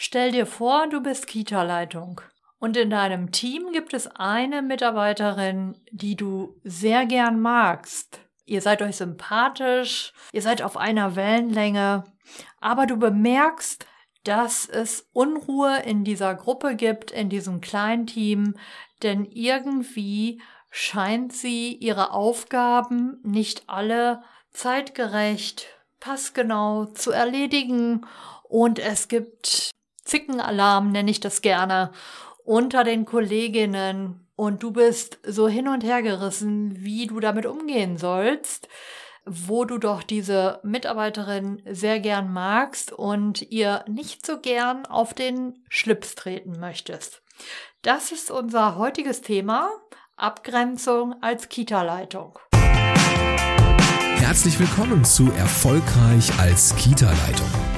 Stell dir vor, du bist Kita-Leitung. Und in deinem Team gibt es eine Mitarbeiterin, die du sehr gern magst. Ihr seid euch sympathisch, ihr seid auf einer Wellenlänge, aber du bemerkst, dass es Unruhe in dieser Gruppe gibt, in diesem kleinen Team, denn irgendwie scheint sie ihre Aufgaben nicht alle zeitgerecht, passgenau zu erledigen und es gibt Zickenalarm, nenne ich das gerne, unter den Kolleginnen und du bist so hin und her gerissen, wie du damit umgehen sollst, wo du doch diese Mitarbeiterin sehr gern magst und ihr nicht so gern auf den Schlips treten möchtest. Das ist unser heutiges Thema, Abgrenzung als Kita-Leitung. Herzlich willkommen zu Erfolgreich als Kita-Leitung.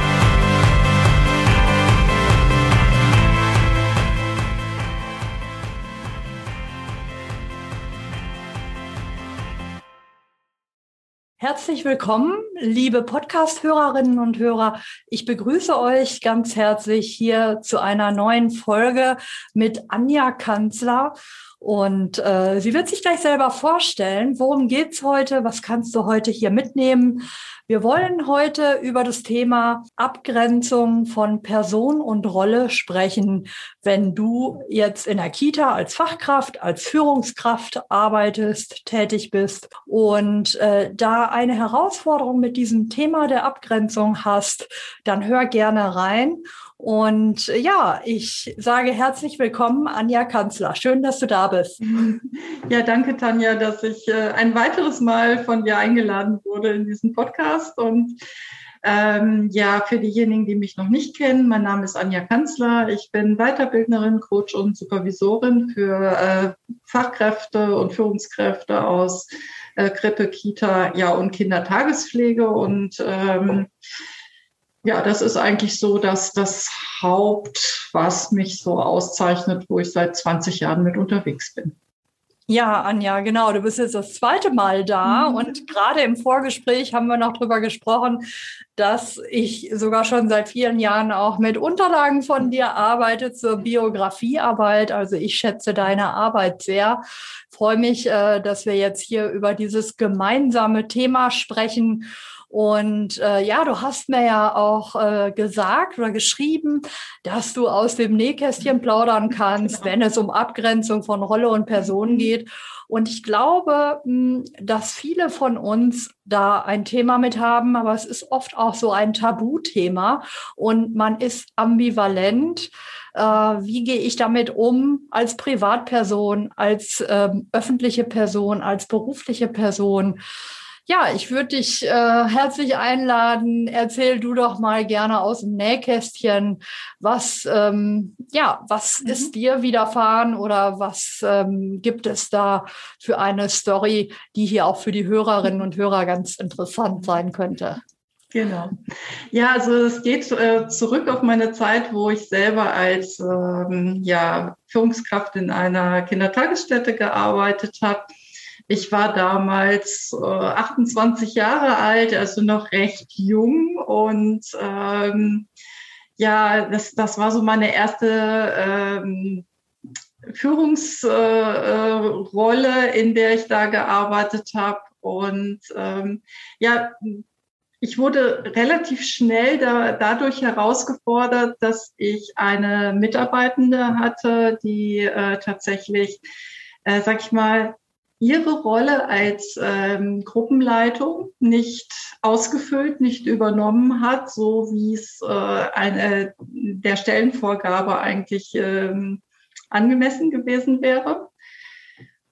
Herzlich willkommen, liebe Podcast-Hörerinnen und Hörer. Ich begrüße euch ganz herzlich hier zu einer neuen Folge mit Anja Kanzler. Und äh, sie wird sich gleich selber vorstellen, worum geht's heute, was kannst du heute hier mitnehmen. Wir wollen heute über das Thema Abgrenzung von Person und Rolle sprechen, wenn du jetzt in der Kita als Fachkraft, als Führungskraft arbeitest, tätig bist und äh, da eine Herausforderung mit diesem Thema der Abgrenzung hast, dann hör gerne rein. Und äh, ja, ich sage herzlich willkommen, Anja Kanzler. Schön, dass du da bist. Ja, danke, Tanja, dass ich äh, ein weiteres Mal von dir eingeladen wurde in diesen Podcast. Und ähm, ja, für diejenigen, die mich noch nicht kennen, mein Name ist Anja Kanzler. Ich bin Weiterbildnerin, Coach und Supervisorin für äh, Fachkräfte und Führungskräfte aus äh, Krippe, Kita, ja und Kindertagespflege und ähm, ja, das ist eigentlich so, dass das Haupt, was mich so auszeichnet, wo ich seit 20 Jahren mit unterwegs bin. Ja, Anja, genau. Du bist jetzt das zweite Mal da mhm. und gerade im Vorgespräch haben wir noch darüber gesprochen, dass ich sogar schon seit vielen Jahren auch mit Unterlagen von dir arbeite zur Biografiearbeit. Also ich schätze deine Arbeit sehr. Freue mich, äh, dass wir jetzt hier über dieses gemeinsame Thema sprechen. Und äh, ja, du hast mir ja auch äh, gesagt oder geschrieben, dass du aus dem Nähkästchen plaudern kannst, genau. wenn es um Abgrenzung von Rolle und Person mhm. geht. Und ich glaube, hm, dass viele von uns da ein Thema mit haben, aber es ist oft auch so ein Tabuthema und man ist ambivalent. Äh, wie gehe ich damit um als Privatperson, als ähm, öffentliche Person, als berufliche Person? Ja, ich würde dich äh, herzlich einladen. Erzähl du doch mal gerne aus dem Nähkästchen, was ähm, ja, was mhm. ist dir widerfahren oder was ähm, gibt es da für eine Story, die hier auch für die Hörerinnen und Hörer ganz interessant sein könnte? Genau. Ja, also es geht äh, zurück auf meine Zeit, wo ich selber als ähm, ja, Führungskraft in einer Kindertagesstätte gearbeitet habe ich war damals äh, 28 Jahre alt, also noch recht jung und ähm, ja, das, das war so meine erste ähm, Führungsrolle, äh, in der ich da gearbeitet habe. Und ähm, ja, ich wurde relativ schnell da, dadurch herausgefordert, dass ich eine Mitarbeitende hatte, die äh, tatsächlich, äh, sag ich mal, ihre Rolle als ähm, Gruppenleitung nicht ausgefüllt, nicht übernommen hat, so wie es äh, eine der Stellenvorgabe eigentlich ähm, angemessen gewesen wäre.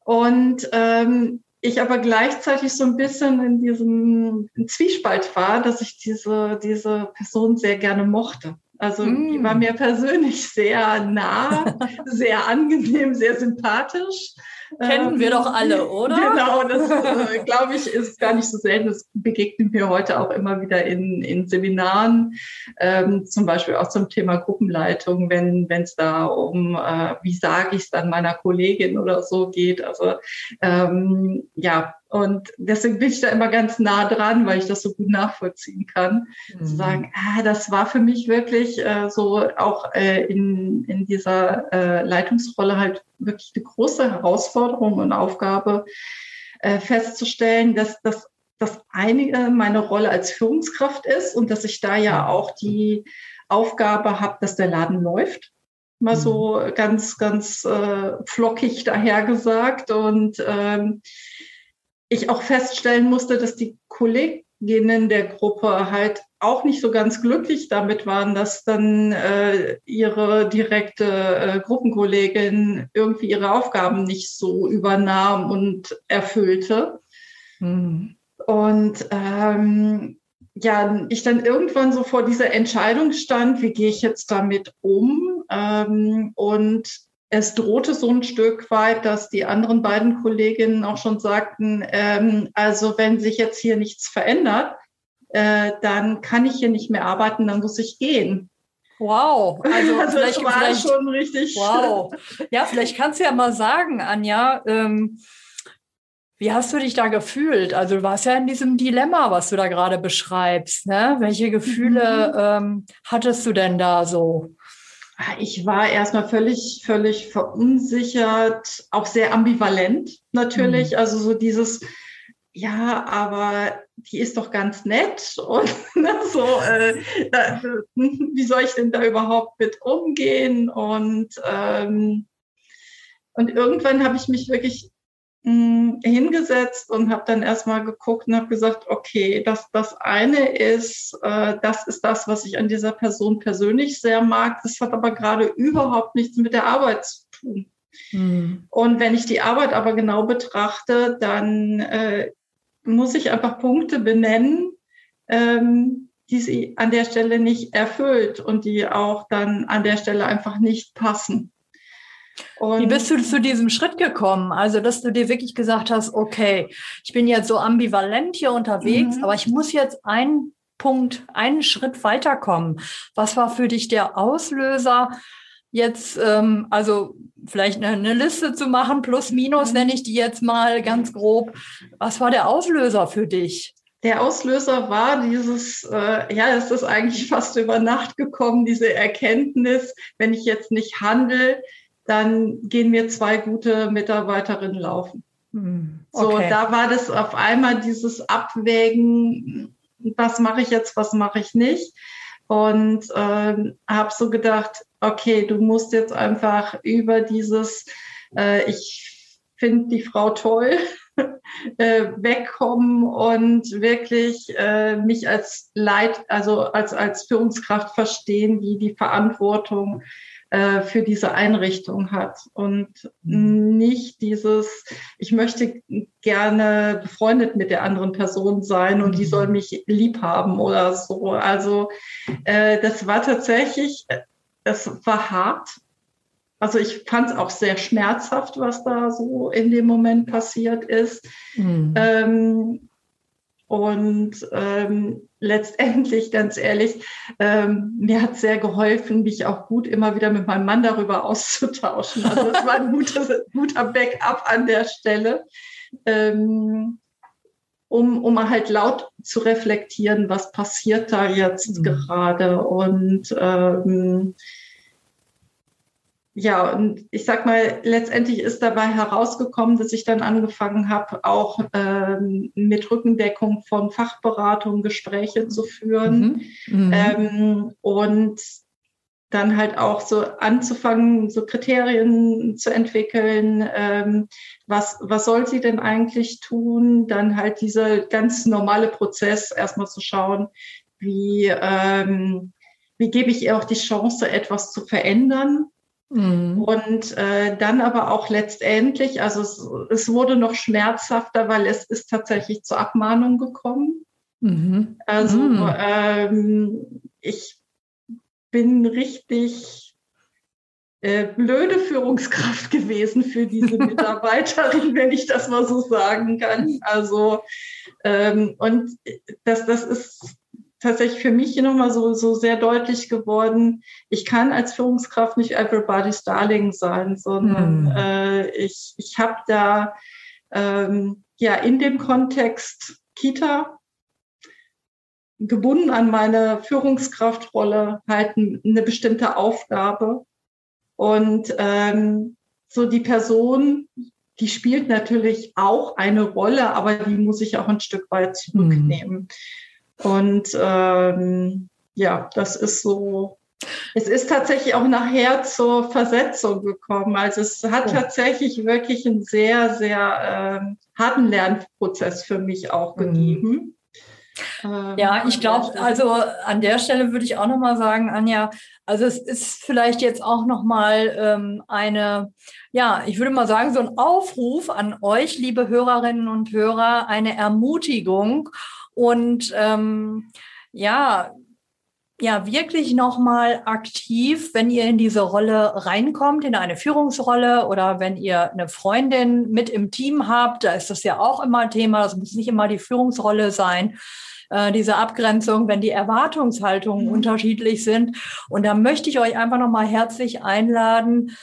Und ähm, ich aber gleichzeitig so ein bisschen in diesem Zwiespalt war, dass ich diese, diese Person sehr gerne mochte. Also mm. die war mm. mir persönlich sehr nah, sehr angenehm, sehr sympathisch. Kennen ähm, wir doch alle, oder? Genau, das äh, glaube ich ist gar nicht so selten. Das begegnet mir heute auch immer wieder in, in Seminaren, ähm, zum Beispiel auch zum Thema Gruppenleitung, wenn es da um, äh, wie sage ich es dann meiner Kollegin oder so geht. Also ähm, ja, und deswegen bin ich da immer ganz nah dran, weil ich das so gut nachvollziehen kann. Mhm. Zu sagen, ah, das war für mich wirklich äh, so auch äh, in, in dieser äh, Leitungsrolle halt wirklich eine große Herausforderung und Aufgabe äh, festzustellen, dass das das eine meine Rolle als Führungskraft ist und dass ich da ja auch die Aufgabe habe, dass der Laden läuft. Mal mhm. so ganz, ganz äh, flockig dahergesagt. Und ähm, ich auch feststellen musste, dass die Kolleginnen der Gruppe halt auch nicht so ganz glücklich damit waren, dass dann äh, ihre direkte äh, Gruppenkollegin irgendwie ihre Aufgaben nicht so übernahm und erfüllte. Mhm. Und ähm, ja, ich dann irgendwann so vor dieser Entscheidung stand, wie gehe ich jetzt damit um? Ähm, und es drohte so ein Stück weit, dass die anderen beiden Kolleginnen auch schon sagten, ähm, also wenn sich jetzt hier nichts verändert, äh, dann kann ich hier nicht mehr arbeiten, dann muss ich gehen. Wow, also, also vielleicht, war vielleicht, schon richtig. Wow. Ja, vielleicht kannst du ja mal sagen, Anja, ähm, wie hast du dich da gefühlt? Also du warst ja in diesem Dilemma, was du da gerade beschreibst. Ne? Welche Gefühle mhm. ähm, hattest du denn da so? Ich war erstmal völlig, völlig verunsichert, auch sehr ambivalent natürlich. Mhm. Also so dieses, ja, aber die ist doch ganz nett und ne, so, äh, da, wie soll ich denn da überhaupt mit umgehen? Und, ähm, und irgendwann habe ich mich wirklich mh, hingesetzt und habe dann erstmal geguckt und habe gesagt, okay, das, das eine ist, äh, das ist das, was ich an dieser Person persönlich sehr mag. Das hat aber gerade überhaupt nichts mit der Arbeit zu tun. Mhm. Und wenn ich die Arbeit aber genau betrachte, dann äh, muss ich einfach Punkte benennen, ähm, die sie an der Stelle nicht erfüllt und die auch dann an der Stelle einfach nicht passen. Und Wie bist du zu diesem Schritt gekommen? Also, dass du dir wirklich gesagt hast, okay, ich bin jetzt so ambivalent hier unterwegs, mhm. aber ich muss jetzt einen Punkt, einen Schritt weiterkommen. Was war für dich der Auslöser, jetzt, ähm, also vielleicht eine, eine, Liste zu machen, plus minus, mhm. nenne ich die jetzt mal ganz grob. Was war der Auslöser für dich? Der Auslöser war dieses, äh, ja, es ist eigentlich fast über Nacht gekommen, diese Erkenntnis, wenn ich jetzt nicht handle, dann gehen mir zwei gute Mitarbeiterinnen laufen. Hm, okay. So, da war das auf einmal dieses Abwägen, was mache ich jetzt, was mache ich nicht. Und ähm, habe so gedacht, okay, du musst jetzt einfach über dieses, äh, ich finde die Frau toll, äh, wegkommen und wirklich äh, mich als Leit, also als, als Führungskraft verstehen, die die Verantwortung äh, für diese Einrichtung hat und mhm. nicht dieses, ich möchte gerne befreundet mit der anderen Person sein und die soll mhm. mich lieb haben oder so. Also äh, das war tatsächlich, es war hart. Also ich fand es auch sehr schmerzhaft, was da so in dem Moment passiert ist. Mhm. Ähm, und ähm, letztendlich, ganz ehrlich, ähm, mir hat sehr geholfen, mich auch gut immer wieder mit meinem Mann darüber auszutauschen. Also das war ein guter, guter Backup an der Stelle, ähm, um, um halt laut zu reflektieren, was passiert da jetzt mhm. gerade. Und ähm, ja, und ich sag mal, letztendlich ist dabei herausgekommen, dass ich dann angefangen habe, auch ähm, mit Rückendeckung von Fachberatung Gespräche zu führen mhm. Mhm. Ähm, und dann halt auch so anzufangen, so Kriterien zu entwickeln, ähm, was, was soll sie denn eigentlich tun? Dann halt dieser ganz normale Prozess erstmal zu schauen, wie, ähm, wie gebe ich ihr auch die Chance, etwas zu verändern? Mhm. Und äh, dann aber auch letztendlich, also es, es, wurde noch schmerzhafter, weil es ist tatsächlich zur Abmahnung gekommen. Mhm. Also mhm. Ähm, ich bin richtig äh, blöde Führungskraft gewesen für diese Mitarbeiterin, wenn ich das mal so sagen kann. Also ähm, und das, das ist tatsächlich für mich nochmal so, so sehr deutlich geworden, ich kann als Führungskraft nicht everybody's darling sein, sondern mhm. äh, ich, ich habe da ähm, ja in dem Kontext Kita gebunden an meine Führungskraftrolle halt eine bestimmte Aufgabe. Und ähm, so die Person, die spielt natürlich auch eine Rolle, aber die muss ich auch ein Stück weit zurücknehmen. Mhm. Und ähm, ja, das ist so. Es ist tatsächlich auch nachher zur Versetzung gekommen. Also es hat oh. tatsächlich wirklich einen sehr, sehr ähm, harten Lernprozess für mich auch mhm. gegeben. Ähm, ja, ich glaube, also an der Stelle würde ich auch nochmal sagen, Anja, also es ist vielleicht jetzt auch nochmal ähm, eine, ja, ich würde mal sagen, so ein Aufruf an euch, liebe Hörerinnen und Hörer, eine Ermutigung und ähm, ja, ja, wirklich nochmal aktiv, wenn ihr in diese Rolle reinkommt, in eine Führungsrolle oder wenn ihr eine Freundin mit im Team habt, da ist das ja auch immer Thema, das muss nicht immer die Führungsrolle sein, äh, diese Abgrenzung, wenn die Erwartungshaltungen mhm. unterschiedlich sind. Und da möchte ich euch einfach nochmal herzlich einladen,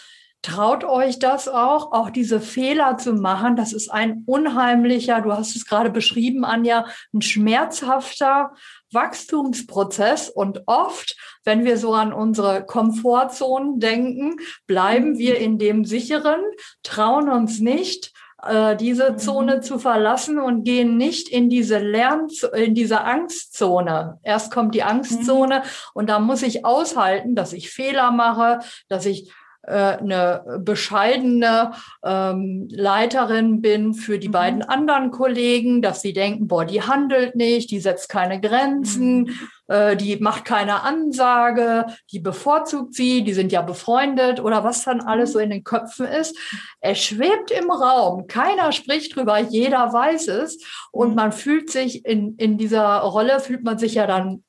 Traut euch das auch, auch diese Fehler zu machen. Das ist ein unheimlicher, du hast es gerade beschrieben, Anja, ein schmerzhafter Wachstumsprozess. Und oft, wenn wir so an unsere Komfortzonen denken, bleiben wir in dem sicheren, trauen uns nicht, äh, diese mhm. Zone zu verlassen und gehen nicht in diese Lern in diese Angstzone. Erst kommt die Angstzone mhm. und da muss ich aushalten, dass ich Fehler mache, dass ich eine bescheidene ähm, Leiterin bin für die mhm. beiden anderen Kollegen, dass sie denken, boah, die handelt nicht, die setzt keine Grenzen, mhm. äh, die macht keine Ansage, die bevorzugt sie, die sind ja befreundet oder was dann alles so in den Köpfen ist. Es schwebt im Raum, keiner spricht drüber, jeder weiß es und mhm. man fühlt sich in, in dieser Rolle, fühlt man sich ja dann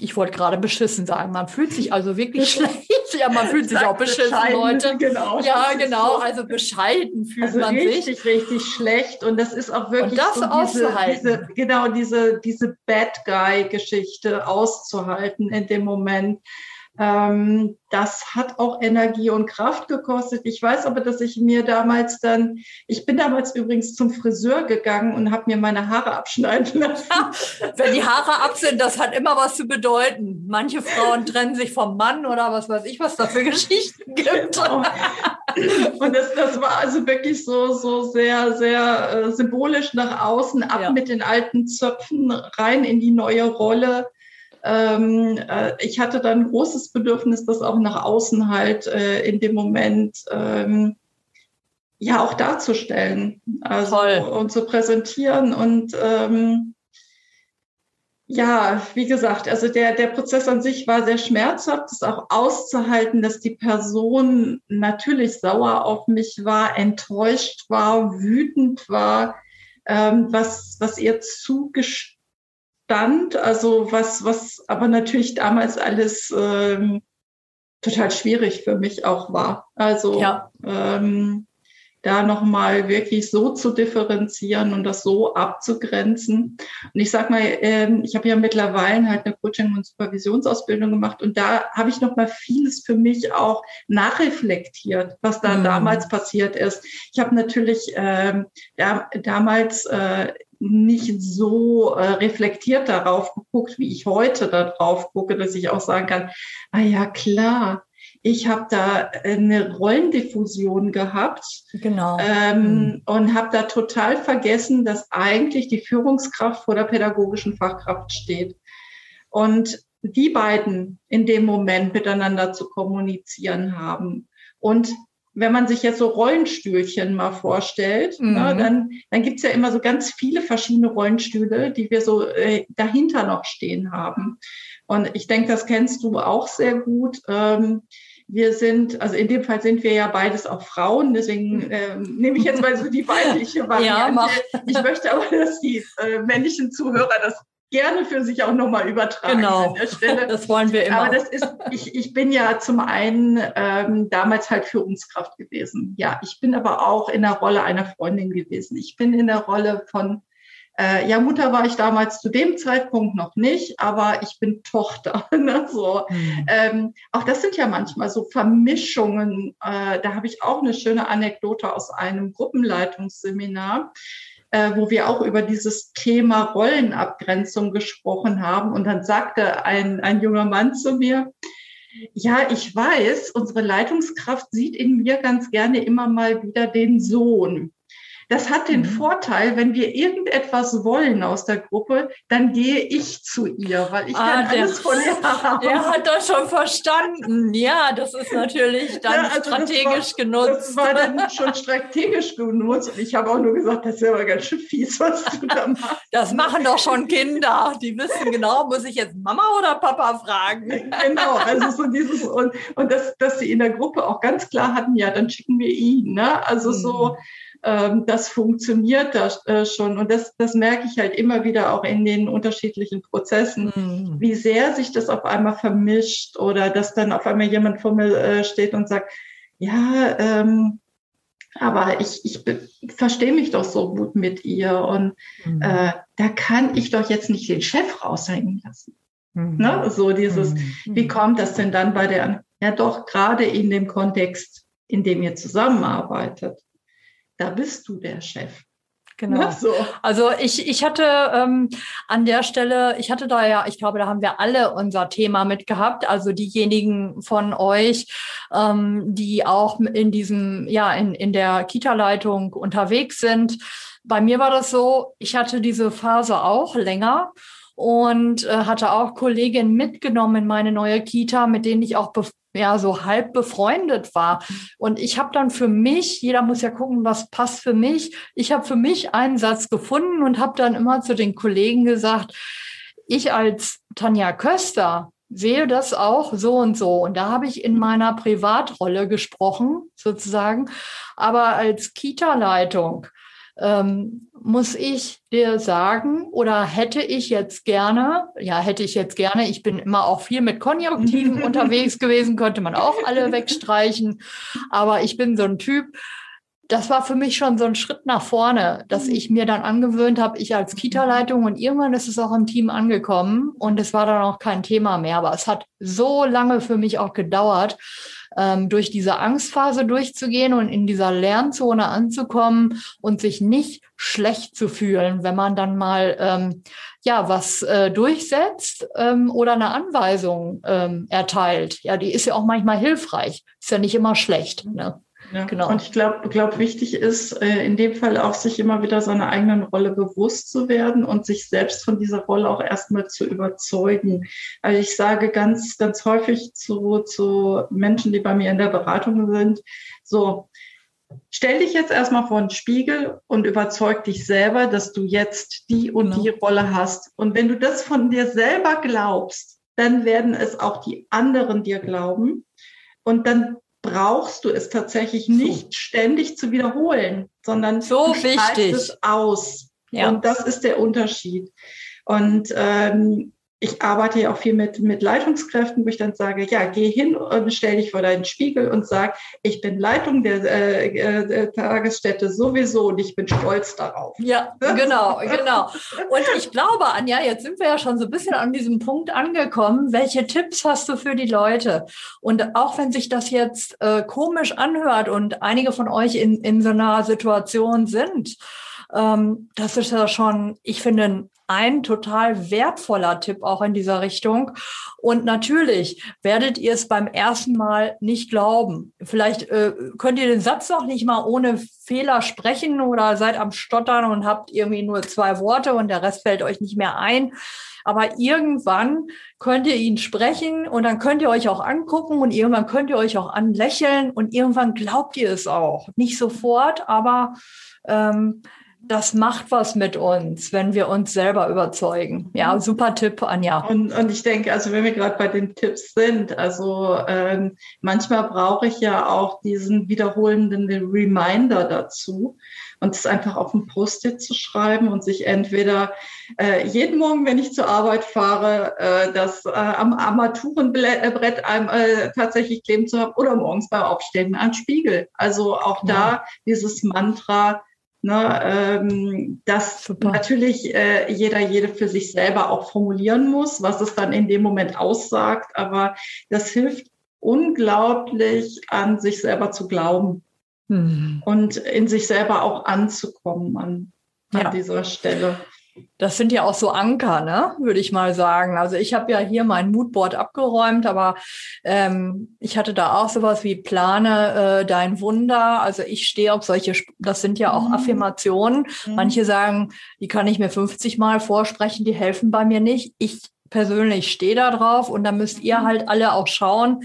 ich wollte gerade beschissen sagen. Man fühlt sich also wirklich schlecht. Ja, man fühlt sich auch beschissen, Leute. Genau, ja, genau. So. Also bescheiden fühlt also man richtig, sich. Richtig, richtig schlecht. Und das ist auch wirklich und das so auszuhalten. Diese, diese, genau, diese, diese Bad Guy-Geschichte auszuhalten in dem Moment. Ähm, das hat auch Energie und Kraft gekostet. Ich weiß aber, dass ich mir damals dann, ich bin damals übrigens zum Friseur gegangen und habe mir meine Haare abschneiden lassen. Wenn die Haare ab sind, das hat immer was zu bedeuten. Manche Frauen trennen sich vom Mann oder was weiß ich, was da für Geschichten gibt. Genau. Und das, das war also wirklich so, so sehr, sehr äh, symbolisch nach außen, ab ja. mit den alten Zöpfen, rein in die neue Rolle ähm, äh, ich hatte dann ein großes Bedürfnis, das auch nach außen halt äh, in dem Moment ähm, ja auch darzustellen also, Toll. und zu präsentieren und ähm, ja, wie gesagt, also der, der Prozess an sich war sehr schmerzhaft, es auch auszuhalten, dass die Person natürlich sauer auf mich war, enttäuscht war, wütend war, ähm, was, was ihr zugestellt stand, also was, was aber natürlich damals alles ähm, total schwierig für mich auch war. Also ja. ähm, da nochmal wirklich so zu differenzieren und das so abzugrenzen. Und ich sag mal, ähm, ich habe ja mittlerweile halt eine Coaching- und Supervisionsausbildung gemacht und da habe ich nochmal vieles für mich auch nachreflektiert, was da mhm. damals passiert ist. Ich habe natürlich ähm, da, damals äh, nicht so äh, reflektiert darauf geguckt, wie ich heute darauf gucke, dass ich auch sagen kann, ah ja, klar, ich habe da eine Rollendiffusion gehabt genau. ähm, mhm. und habe da total vergessen, dass eigentlich die Führungskraft vor der pädagogischen Fachkraft steht. Und die beiden in dem Moment miteinander zu kommunizieren haben. Und wenn man sich jetzt so Rollenstühlchen mal vorstellt, mhm. ne, dann, dann gibt's ja immer so ganz viele verschiedene Rollenstühle, die wir so äh, dahinter noch stehen haben. Und ich denke, das kennst du auch sehr gut. Ähm, wir sind, also in dem Fall sind wir ja beides auch Frauen, deswegen ähm, nehme ich jetzt mal so die weibliche Variante. Ja, ich möchte aber, dass die äh, männlichen Zuhörer das gerne für sich auch nochmal übertragen genau. an der Stelle. Das wollen wir immer. Aber das ist, ich, ich bin ja zum einen ähm, damals halt Führungskraft gewesen. Ja, ich bin aber auch in der Rolle einer Freundin gewesen. Ich bin in der Rolle von äh, ja, Mutter war ich damals zu dem Zeitpunkt noch nicht, aber ich bin Tochter. Ne? So. Mhm. Ähm, auch das sind ja manchmal so Vermischungen. Äh, da habe ich auch eine schöne Anekdote aus einem Gruppenleitungsseminar äh, wo wir auch über dieses Thema Rollenabgrenzung gesprochen haben. Und dann sagte ein, ein junger Mann zu mir, ja, ich weiß, unsere Leitungskraft sieht in mir ganz gerne immer mal wieder den Sohn. Das hat den mhm. Vorteil, wenn wir irgendetwas wollen aus der Gruppe, dann gehe ich zu ihr, weil ich ah, kann der, alles von ihr haben. Der hat das schon verstanden. Ja, das ist natürlich dann ja, also strategisch das war, genutzt. Das war dann schon strategisch genutzt. Und ich habe auch nur gesagt, das ist aber ganz schön fies, was du da machst. Das machen doch schon Kinder. Die wissen genau, muss ich jetzt Mama oder Papa fragen? Genau, also so dieses und, und das, dass sie in der Gruppe auch ganz klar hatten, ja, dann schicken wir ihn. Ne? Also so, mhm ähm, das funktioniert da äh, schon. Und das, das merke ich halt immer wieder auch in den unterschiedlichen Prozessen, mhm. wie sehr sich das auf einmal vermischt oder dass dann auf einmal jemand vor mir äh, steht und sagt, ja, ähm, aber ich, ich verstehe mich doch so gut mit ihr und mhm. äh, da kann ich doch jetzt nicht den Chef raushängen lassen. Mhm. Ne? So dieses, mhm. wie kommt das denn dann bei der, ja doch gerade in dem Kontext, in dem ihr zusammenarbeitet da bist du der Chef. Genau. So. Also ich, ich hatte ähm, an der Stelle, ich hatte da ja, ich glaube, da haben wir alle unser Thema mitgehabt. Also diejenigen von euch, ähm, die auch in diesem, ja, in, in der Kita-Leitung unterwegs sind. Bei mir war das so, ich hatte diese Phase auch länger und äh, hatte auch Kolleginnen mitgenommen in meine neue Kita, mit denen ich auch ja so halb befreundet war. Und ich habe dann für mich, jeder muss ja gucken, was passt für mich. Ich habe für mich einen Satz gefunden und habe dann immer zu den Kollegen gesagt, ich als Tanja Köster sehe das auch so und so. Und da habe ich in meiner Privatrolle gesprochen, sozusagen. Aber als Kita-Leitung ähm, muss ich dir sagen oder hätte ich jetzt gerne, ja, hätte ich jetzt gerne, ich bin immer auch viel mit Konjunktiven unterwegs gewesen, könnte man auch alle wegstreichen, aber ich bin so ein Typ, das war für mich schon so ein Schritt nach vorne, dass ich mir dann angewöhnt habe, ich als Kita-Leitung und irgendwann ist es auch im Team angekommen und es war dann auch kein Thema mehr, aber es hat so lange für mich auch gedauert, ähm, durch diese Angstphase durchzugehen und in dieser Lernzone anzukommen und sich nicht schlecht zu fühlen, wenn man dann mal ähm, ja was äh, durchsetzt ähm, oder eine Anweisung ähm, erteilt. Ja, die ist ja auch manchmal hilfreich, ist ja nicht immer schlecht. Ne? Ja, genau. Und ich glaube, glaub, wichtig ist äh, in dem Fall auch, sich immer wieder seiner eigenen Rolle bewusst zu werden und sich selbst von dieser Rolle auch erstmal zu überzeugen. Also ich sage ganz, ganz häufig zu, zu Menschen, die bei mir in der Beratung sind, so, stell dich jetzt erstmal vor den Spiegel und überzeug dich selber, dass du jetzt die und genau. die Rolle hast. Und wenn du das von dir selber glaubst, dann werden es auch die anderen dir glauben. Und dann brauchst du es tatsächlich nicht ständig zu wiederholen, sondern so du wichtig. es aus. Ja. Und das ist der Unterschied. Und ähm, ich arbeite ja auch viel mit, mit Leitungskräften, wo ich dann sage, ja, geh hin und stell dich vor deinen Spiegel und sag, ich bin Leitung der, äh, der Tagesstätte sowieso und ich bin stolz darauf. Ja, genau, genau. Und ich glaube, Anja, jetzt sind wir ja schon so ein bisschen an diesem Punkt angekommen. Welche Tipps hast du für die Leute? Und auch wenn sich das jetzt äh, komisch anhört und einige von euch in, in so einer Situation sind, ähm, das ist ja schon, ich finde, ein total wertvoller Tipp auch in dieser Richtung. Und natürlich werdet ihr es beim ersten Mal nicht glauben. Vielleicht äh, könnt ihr den Satz noch nicht mal ohne Fehler sprechen oder seid am Stottern und habt irgendwie nur zwei Worte und der Rest fällt euch nicht mehr ein. Aber irgendwann könnt ihr ihn sprechen und dann könnt ihr euch auch angucken und irgendwann könnt ihr euch auch anlächeln und irgendwann glaubt ihr es auch. Nicht sofort, aber ähm, das macht was mit uns, wenn wir uns selber überzeugen. Ja, super Tipp, Anja. Und, und ich denke, also wenn wir gerade bei den Tipps sind, also ähm, manchmal brauche ich ja auch diesen wiederholenden Reminder dazu und es einfach auf ein Post-it zu schreiben und sich entweder äh, jeden Morgen, wenn ich zur Arbeit fahre, äh, das äh, am Armaturenbrett äh, tatsächlich kleben zu haben oder morgens beim Aufstehen an Spiegel. Also auch ja. da dieses Mantra, Ne, ähm, dass Super. natürlich äh, jeder, jede für sich selber auch formulieren muss, was es dann in dem Moment aussagt. Aber das hilft unglaublich an sich selber zu glauben hm. und in sich selber auch anzukommen an, an ja. dieser Stelle. Das sind ja auch so Anker, ne? würde ich mal sagen. Also ich habe ja hier mein Moodboard abgeräumt, aber ähm, ich hatte da auch sowas wie plane äh, dein Wunder. Also ich stehe auf solche, das sind ja auch mhm. Affirmationen. Mhm. Manche sagen, die kann ich mir 50 Mal vorsprechen, die helfen bei mir nicht. Ich persönlich stehe da drauf und da müsst ihr mhm. halt alle auch schauen,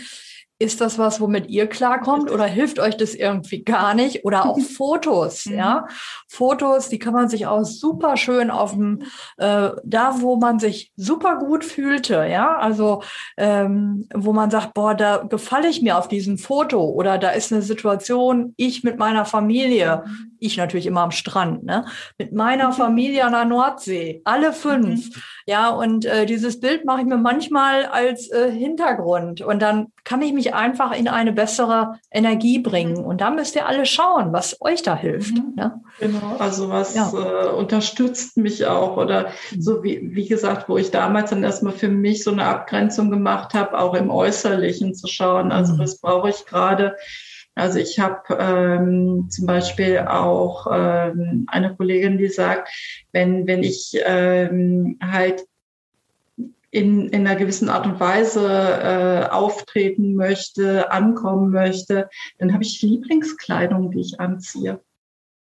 ist das was, womit ihr klarkommt oder hilft euch das irgendwie gar nicht? Oder auch Fotos, ja. Fotos, die kann man sich auch super schön auf dem, äh, da wo man sich super gut fühlte, ja. Also, ähm, wo man sagt, boah, da gefalle ich mir auf diesem Foto oder da ist eine Situation, ich mit meiner Familie, ich natürlich immer am Strand, ne? Mit meiner mhm. Familie an der Nordsee, alle fünf. Mhm. Ja, und äh, dieses Bild mache ich mir manchmal als äh, Hintergrund und dann kann ich mich einfach in eine bessere Energie bringen. Und da müsst ihr alle schauen, was euch da hilft. Mhm. Ne? Genau, also was ja. äh, unterstützt mich auch oder mhm. so wie, wie gesagt, wo ich damals dann erstmal für mich so eine Abgrenzung gemacht habe, auch im Äußerlichen zu schauen. Also mhm. was brauche ich gerade? Also ich habe ähm, zum Beispiel auch ähm, eine Kollegin, die sagt, wenn, wenn ich ähm, halt in, in einer gewissen Art und Weise äh, auftreten möchte, ankommen möchte, dann habe ich Lieblingskleidung, die ich anziehe.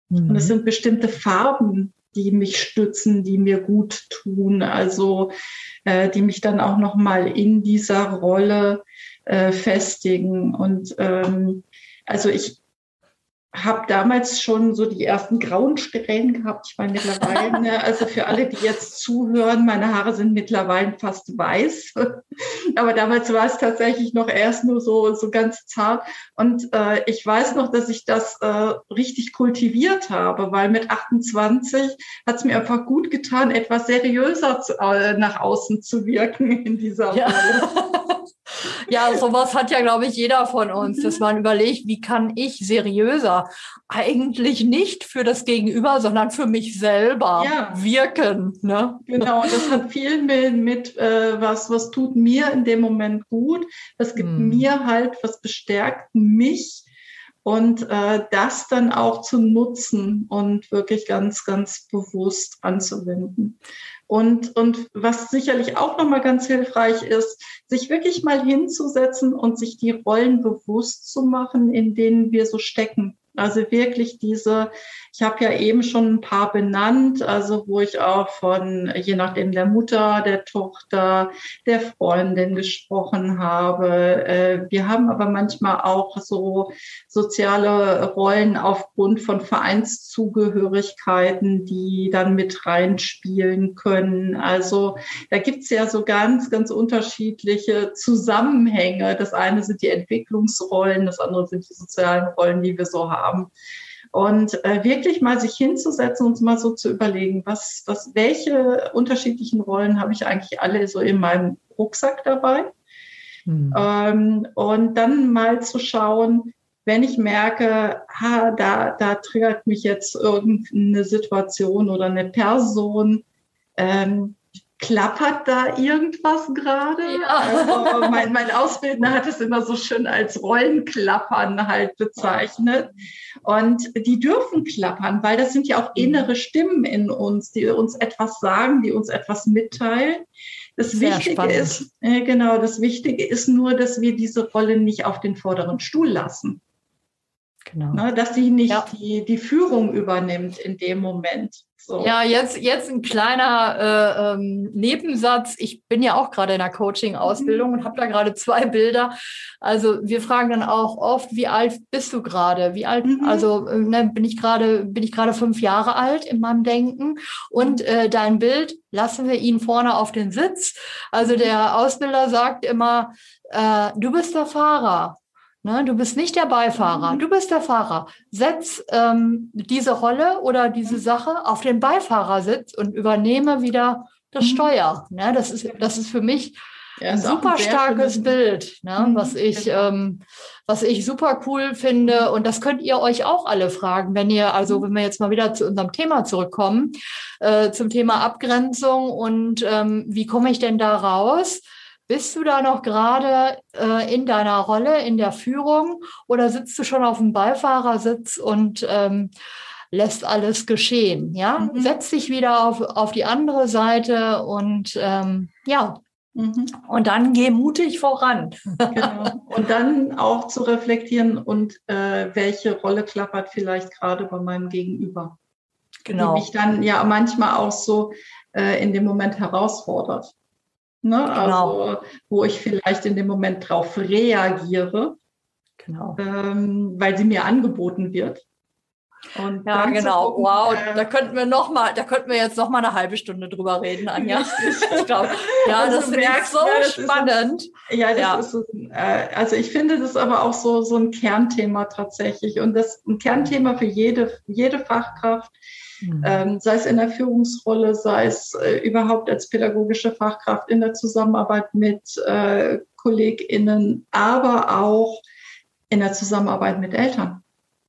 Mhm. Und es sind bestimmte Farben, die mich stützen, die mir gut tun, also äh, die mich dann auch noch mal in dieser Rolle äh, festigen. Und ähm, also ich habe damals schon so die ersten grauen Strähnen gehabt. Ich meine mittlerweile, ne, also für alle, die jetzt zuhören, meine Haare sind mittlerweile fast weiß. Aber damals war es tatsächlich noch erst nur so, so ganz zart. Und äh, ich weiß noch, dass ich das äh, richtig kultiviert habe, weil mit 28 hat es mir einfach gut getan, etwas seriöser zu, äh, nach außen zu wirken in dieser ja. Rolle. Ja, sowas hat ja, glaube ich, jeder von uns, dass man überlegt, wie kann ich seriöser eigentlich nicht für das Gegenüber, sondern für mich selber ja. wirken. Ne? Genau, das hat viel mit, mit äh, was, was tut mir in dem Moment gut, was gibt hm. mir halt, was bestärkt mich und äh, das dann auch zu nutzen und wirklich ganz, ganz bewusst anzuwenden. Und, und was sicherlich auch nochmal ganz hilfreich ist, sich wirklich mal hinzusetzen und sich die Rollen bewusst zu machen, in denen wir so stecken. Also wirklich diese, ich habe ja eben schon ein paar benannt, also wo ich auch von, je nachdem der Mutter, der Tochter, der Freundin gesprochen habe. Äh, wir haben aber manchmal auch so soziale Rollen aufgrund von Vereinszugehörigkeiten, die dann mit reinspielen können. Also da gibt's ja so ganz, ganz unterschiedliche Zusammenhänge. Das eine sind die Entwicklungsrollen, das andere sind die sozialen Rollen, die wir so haben haben. Und äh, wirklich mal sich hinzusetzen und mal so zu überlegen, was, was, welche unterschiedlichen Rollen habe ich eigentlich alle so in meinem Rucksack dabei? Mhm. Ähm, und dann mal zu schauen, wenn ich merke, ha, da, da triggert mich jetzt irgendeine Situation oder eine Person, ähm, klappert da irgendwas gerade? Ja. Also mein, mein Ausbildner hat es immer so schön als Rollenklappern halt bezeichnet. Und die dürfen klappern, weil das sind ja auch mhm. innere Stimmen in uns, die uns etwas sagen, die uns etwas mitteilen. Das Sehr Wichtige spannend. ist, äh, genau, das Wichtige ist nur, dass wir diese Rolle nicht auf den vorderen Stuhl lassen. Genau. Ne, dass sie nicht ja. die, die Führung übernimmt in dem Moment. So. Ja, jetzt, jetzt ein kleiner äh, ähm, Nebensatz. Ich bin ja auch gerade in der Coaching-Ausbildung mhm. und habe da gerade zwei Bilder. Also wir fragen dann auch oft, wie alt bist du gerade? Wie alt? Mhm. Also äh, ne, bin ich gerade bin ich gerade fünf Jahre alt in meinem Denken und äh, dein Bild lassen wir ihn vorne auf den Sitz. Also der Ausbilder sagt immer, äh, du bist der Fahrer. Ne, du bist nicht der Beifahrer, mhm. du bist der Fahrer. Setz ähm, diese Rolle oder diese Sache auf den Beifahrersitz und übernehme wieder das mhm. Steuer. Ne, das, ist, das ist für mich ja, ein super ein starkes Bild, ne, mhm, was, ich, genau. ähm, was ich super cool finde. Und das könnt ihr euch auch alle fragen, wenn ihr, also mhm. wenn wir jetzt mal wieder zu unserem Thema zurückkommen, äh, zum Thema Abgrenzung und ähm, wie komme ich denn da raus? Bist du da noch gerade äh, in deiner Rolle, in der Führung oder sitzt du schon auf dem Beifahrersitz und ähm, lässt alles geschehen? Ja, mhm. setz dich wieder auf, auf die andere Seite und ähm, ja, mhm. und dann geh mutig voran. Genau. Und dann auch zu reflektieren und äh, welche Rolle klappert vielleicht gerade bei meinem Gegenüber. Genau. Die mich dann ja manchmal auch so äh, in dem Moment herausfordert. Ne? Genau. Also, wo ich vielleicht in dem Moment drauf reagiere, genau. ähm, weil sie mir angeboten wird. Und ja, genau. Gucken, wow, äh, da könnten wir noch mal, da könnten wir jetzt noch mal eine halbe Stunde drüber reden, Anja. ich glaube, ja, also das finde ich so ja, spannend. Ist, ja, das ja. ist so, äh, also ich finde das aber auch so so ein Kernthema tatsächlich und das ein Kernthema für jede jede Fachkraft Mhm. Ähm, sei es in der Führungsrolle, sei es äh, überhaupt als pädagogische Fachkraft in der Zusammenarbeit mit äh, KollegInnen, aber auch in der Zusammenarbeit mit Eltern.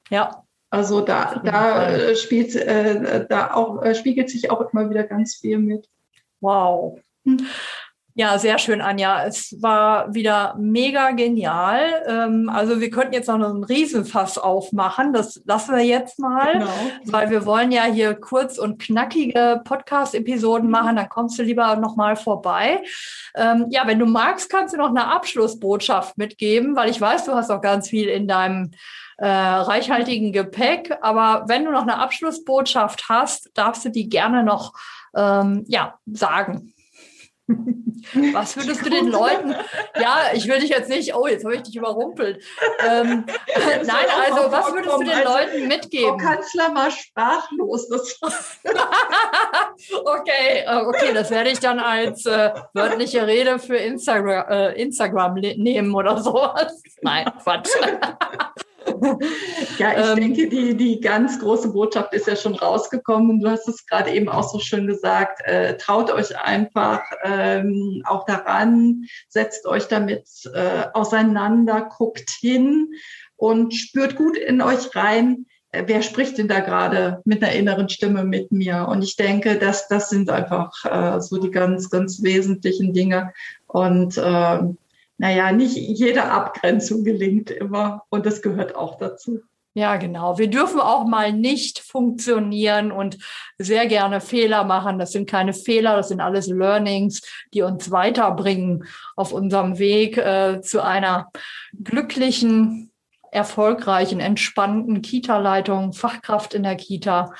Ja. Also da, da äh, spielt, äh, da auch, äh, spiegelt sich auch immer wieder ganz viel mit. Wow. Hm. Ja, sehr schön, Anja. Es war wieder mega genial. Ähm, also wir könnten jetzt noch einen Riesenfass aufmachen. Das lassen wir jetzt mal, genau. weil wir wollen ja hier kurz und knackige Podcast-Episoden mhm. machen. Dann kommst du lieber noch mal vorbei. Ähm, ja, wenn du magst, kannst du noch eine Abschlussbotschaft mitgeben, weil ich weiß, du hast auch ganz viel in deinem äh, reichhaltigen Gepäck. Aber wenn du noch eine Abschlussbotschaft hast, darfst du die gerne noch ähm, ja, sagen. Was würdest du den Leuten? Ja, ich will dich jetzt nicht, oh, jetzt habe ich dich überrumpelt. Ähm, nein, also was würdest du den also, Leuten mitgeben? Frau Kanzler mal sprachlos. okay, äh, okay, das werde ich dann als äh, wörtliche Rede für Instagram, äh, Instagram nehmen oder sowas. Nein, Quatsch. ja, ich ähm, denke, die, die ganz große Botschaft ist ja schon rausgekommen. Du hast es gerade eben auch so schön gesagt. Äh, traut euch einfach ähm, auch daran, setzt euch damit äh, auseinander, guckt hin und spürt gut in euch rein. Äh, wer spricht denn da gerade mit einer inneren Stimme mit mir? Und ich denke, dass das sind einfach äh, so die ganz, ganz wesentlichen Dinge. Und äh, naja, nicht jede Abgrenzung gelingt immer und das gehört auch dazu. Ja, genau. Wir dürfen auch mal nicht funktionieren und sehr gerne Fehler machen. Das sind keine Fehler, das sind alles Learnings, die uns weiterbringen auf unserem Weg äh, zu einer glücklichen, erfolgreichen, entspannten Kita-Leitung, Fachkraft in der Kita.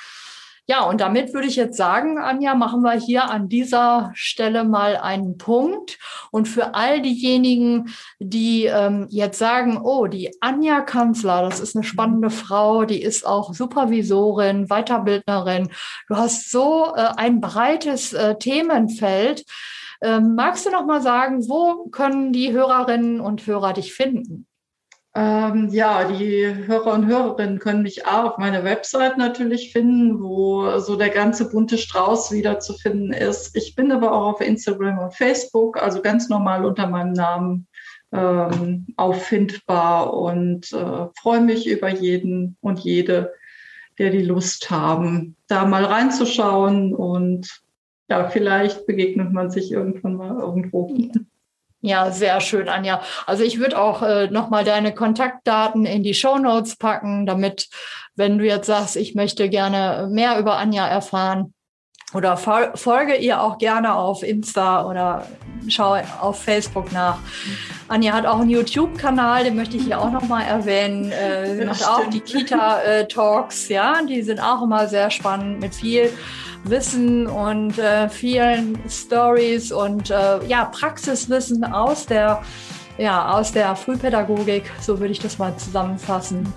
Ja, und damit würde ich jetzt sagen, Anja, machen wir hier an dieser Stelle mal einen Punkt. Und für all diejenigen, die ähm, jetzt sagen, oh, die Anja Kanzler, das ist eine spannende Frau, die ist auch Supervisorin, Weiterbildnerin. Du hast so äh, ein breites äh, Themenfeld. Ähm, magst du noch mal sagen, wo können die Hörerinnen und Hörer dich finden? Ähm, ja, die Hörer und Hörerinnen können mich auch auf meiner Website natürlich finden, wo so der ganze bunte Strauß wieder zu finden ist. Ich bin aber auch auf Instagram und Facebook, also ganz normal unter meinem Namen ähm, auffindbar und äh, freue mich über jeden und jede, der die Lust haben, da mal reinzuschauen und ja, vielleicht begegnet man sich irgendwann mal irgendwo. Ja, sehr schön, Anja. Also ich würde auch äh, nochmal deine Kontaktdaten in die Show Notes packen, damit, wenn du jetzt sagst, ich möchte gerne mehr über Anja erfahren, oder folge ihr auch gerne auf Insta oder schau auf Facebook nach. Anja hat auch einen YouTube-Kanal, den möchte ich hier auch nochmal erwähnen. Äh, sie macht auch die Kita-Talks, ja, die sind auch immer sehr spannend mit viel Wissen und äh, vielen Stories und äh, ja, Praxiswissen aus der, ja, aus der Frühpädagogik, so würde ich das mal zusammenfassen.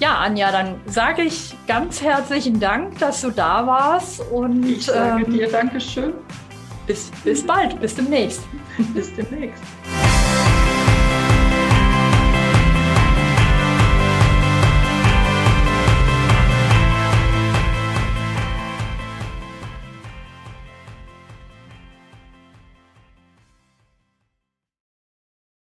Ja, Anja, dann sage ich ganz herzlichen Dank, dass du da warst. Und, ich sage ähm, dir Dankeschön. Bis, bis bald, bis demnächst. bis demnächst.